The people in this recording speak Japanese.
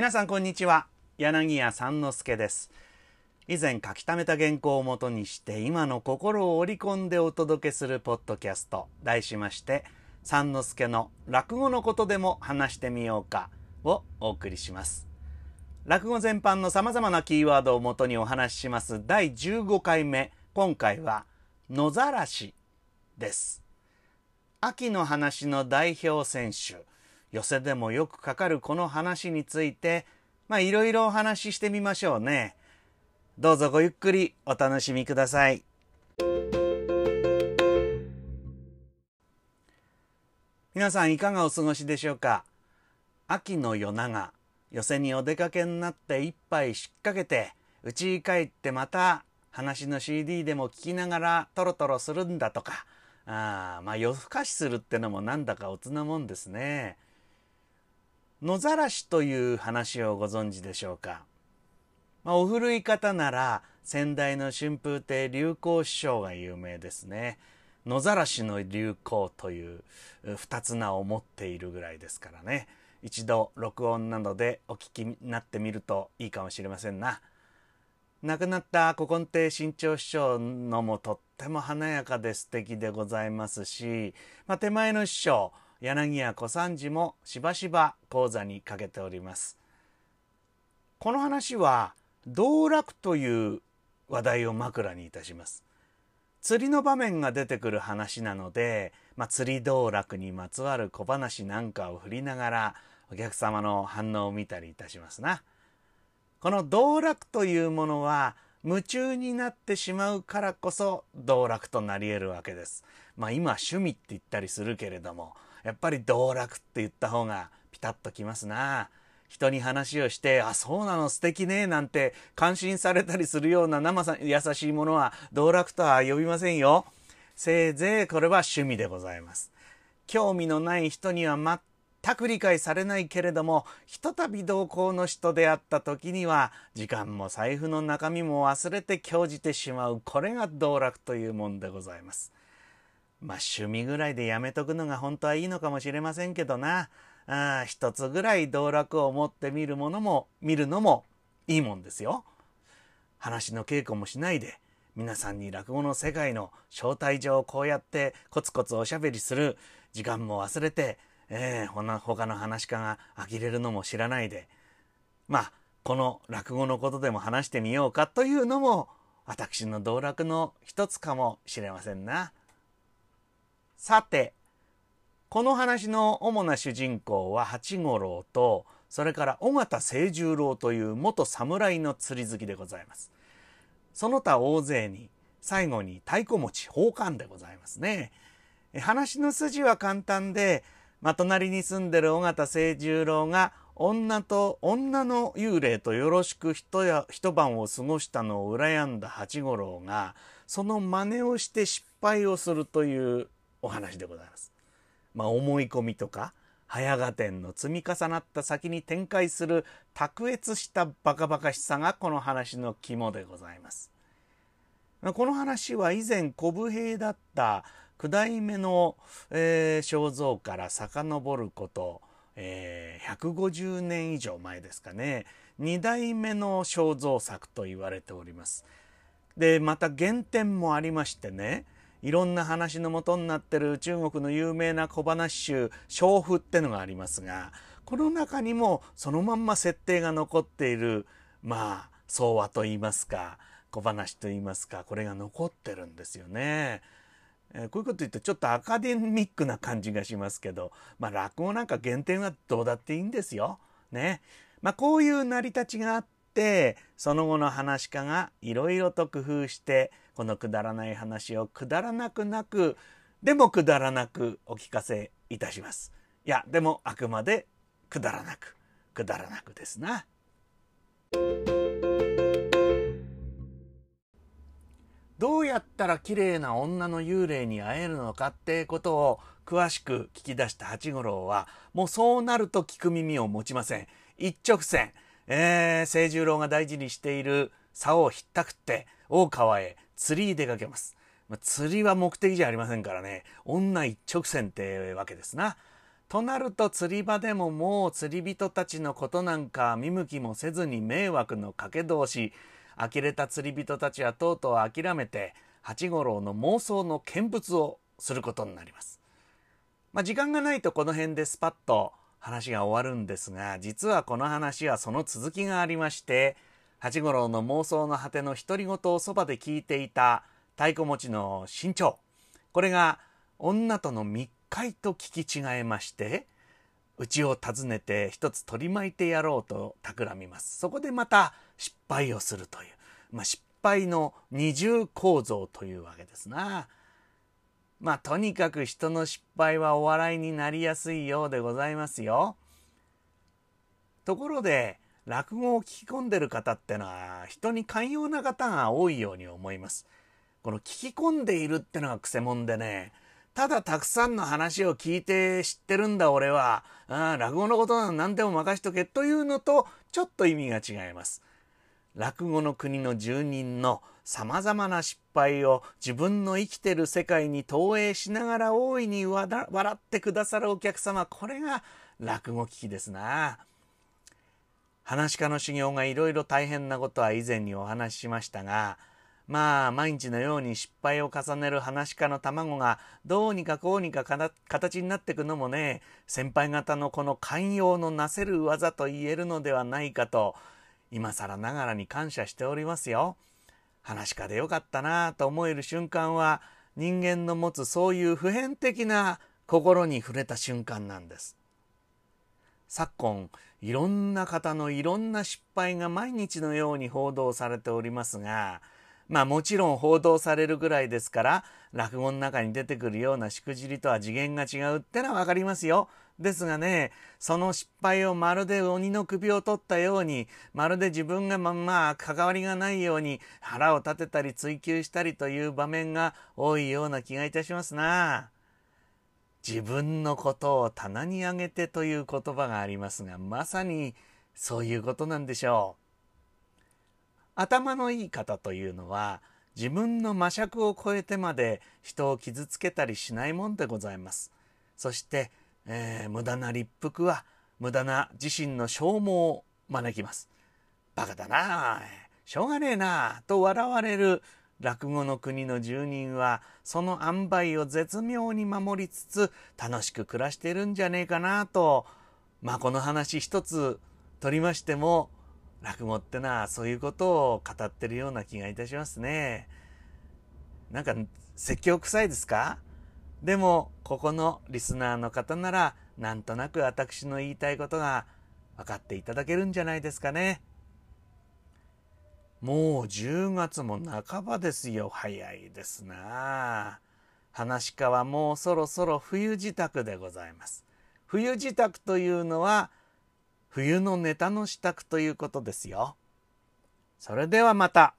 皆さんこんにちは。柳家三之助です。以前書き溜めた原稿をもとにして今の心を織り込んでお届けするポッドキャスト。題しまして三之助の落語のことでも話してみようかをお送りします。落語全般の様々なキーワードをもとにお話しします。第15回目。今回は野ざらしです。秋の話の代表選手。寄せでもよくかかるこの話についてまあいろいろお話ししてみましょうね。どうぞごゆっくりお楽しみください。皆さんいかがお過ごしでしょうか？秋の夜長寄せにお出かけになって一杯しっかけて家に帰ってまた話の CD でも聞きながらトロトロするんだとか。あまあ夜更かしするってのもなんだかおつなもんですね。野ざらしという話をご存知でしょうか？まあ、お古い方なら先代の春風亭流行師匠が有名ですね。野ざらしの流行という二つ名を持っているぐらいですからね。一度録音などでお聞きになってみるといいかもしれませんな。亡くなった古今亭新潮師匠のもとっても華やかで素敵でございますし、まあ、手前の師匠柳家小三治もしばしば講座にかけております。この話は道楽という話題を枕にいたします。釣りの場面が出てくる話なので、まあ、釣り道楽にまつわる小話なんかを振りながらお客様の反応を見たりいたしますな。この道楽というものは夢中になってしまうからこそ道楽となり得るわけです。まあ今趣味って言ったりするけれどもやっぱり道楽って言った方がピタッときますな。人に話をして、あ、そうなの？素敵ね、なんて感心されたりするような生さ優しいものは道楽とは呼びませんよ。せいぜいこれは趣味でございます。興味のない人には全く理解されないけれども、ひとたび同行の人であった時には、時間も財布の中身も忘れて興じてしまう、これが道楽というもんでございます。まあ趣味ぐらいでやめとくのが本当はいいのかもしれませんけどな。あ一つぐらい道楽を持ってみるものも、見るのもいいもんですよ。話の稽古もしないで、皆さんに落語の世界の招待状をこうやってコツコツおしゃべりする時間も忘れて、えー、他の話家が呆れるのも知らないで、まあ、この落語のことでも話してみようかというのも、私の道楽の一つかもしれませんな。さて、この話の主な主人公は八五郎と、それから尾形清十郎という元侍の釣り好きでございます。その他大勢に、最後に太鼓持ち宝冠でございますね。話の筋は簡単で、まあ、隣に住んでる尾形清十郎が女と女の幽霊とよろしく一や一晩を過ごしたのを羨んだ八五郎がその真似をして失敗をするというお話でございます。まあ、思い込みとか早合点の積み重なった先に展開する卓越したバカバカしさがこの話の肝でございます。この話は以前古武兵だった九代目の、えー、肖像から遡ること、えー、150年以上前ですかね2代目の肖像作と言われております。でまた原点もありましてねいろんな話のもとになってる中国の有名な小話集「娼婦」ってのがありますがこの中にもそのまんま設定が残っているまあ相和といいますか小話といいますかこれが残ってるんですよね。えー、こういうこと言ってちょっとアカデミックな感じがしますけど、まあ、落語なんか原点はどうだっていいんですよ。ね。まあ、こういう成り立ちがあってその後の話家がいろいろと工夫してこのくだらない話をくだらなくなくでもくだらなくお聞かせいたします。いやでもあくまでくだらなくくだらなくですな。どうやったら綺麗な女の幽霊に会えるのかってことを詳しく聞き出した八五郎はもうそうなると聞く耳を持ちません。一直線、えー、清十郎が大事にしている竿をひったくって大川へ釣りに出かけます。まあ、釣りは目的じゃありませんからね、女一直線ってわけですな。となると釣り場でももう釣り人たちのことなんか見向きもせずに迷惑のかけ通し呆れた釣り人たちはとうとう諦めて八五郎の妄想の見物をすることになります。まあ、時間がないとこの辺でスパッと話が終わるんですが実はこの話はその続きがありまして八五郎の妄想の果ての独り言をそばで聞いていた太鼓持ちの身長これが女との密会と聞き違えまして家を訪ねて一つ取り巻いてやろうと企みます。そこでまた失敗をするという、まあ、失敗の二重構造というわけですな。まあとにかく人の失敗はお笑いになりやすいようでございますよ。ところで落語を聞き込んでる方ってのは人に寛容な方が多いように思いますこの聞き込んでいるってのがくせ者でねただたくさんの話を聞いて知ってるんだ俺は。あ落語のことなら何でも任しとけというのとちょっと意味が違います。落語の国の住人のさまざまな失敗を自分の生きてる世界に投影しながら大いに笑ってくださるお客様これが落語聞きですな。話し家の修行がいろいろ大変なことは以前にお話ししましたがまあ毎日のように失敗を重ねる話し家の卵がどうにかこうにか形になっていくのもね先輩方のこの寛容のなせる技と言えるのではないかと今更ながらに感謝しておりますよ。話し家でよかったなと思える瞬間は人間の持つそういう普遍的な心に触れた瞬間なんです。昨今いろんな方のいろんな失敗が毎日のように報道されておりますがまあもちろん報道されるぐらいですから落語の中に出てくるようなしくじりとは次元が違うってのは分かりますよ。ですがねその失敗をまるで鬼の首を取ったようにまるで自分がままあ関わりがないように腹を立てたり追求したりという場面が多いような気がいたしますな。自分のことを棚に上げてという言葉がありますがまさにそういうことなんでしょう。頭のいい方というのは自分の魔尺を超えてまで人を傷つけたりしないもんでございます。そして、えー、無駄な立腹は無駄な自身の消耗を招きます。バカだなしょうがねえなと笑われる落語の国の住人はその塩梅を絶妙に守りつつ楽しく暮らしてるんじゃねえかなとまあこの話一つ取りましても落語ってのはそういうことを語ってるような気がいたしますね。なんか説教臭いですか？でもここのリスナーの方ならなんとなく私の言いたいことが分かっていただけるんじゃないですかね。もう10月も半ばですよ。早いですな。話家はもうそろそろ冬支度でございます。冬支度というのは冬のネタの支度ということですよ。それではまた。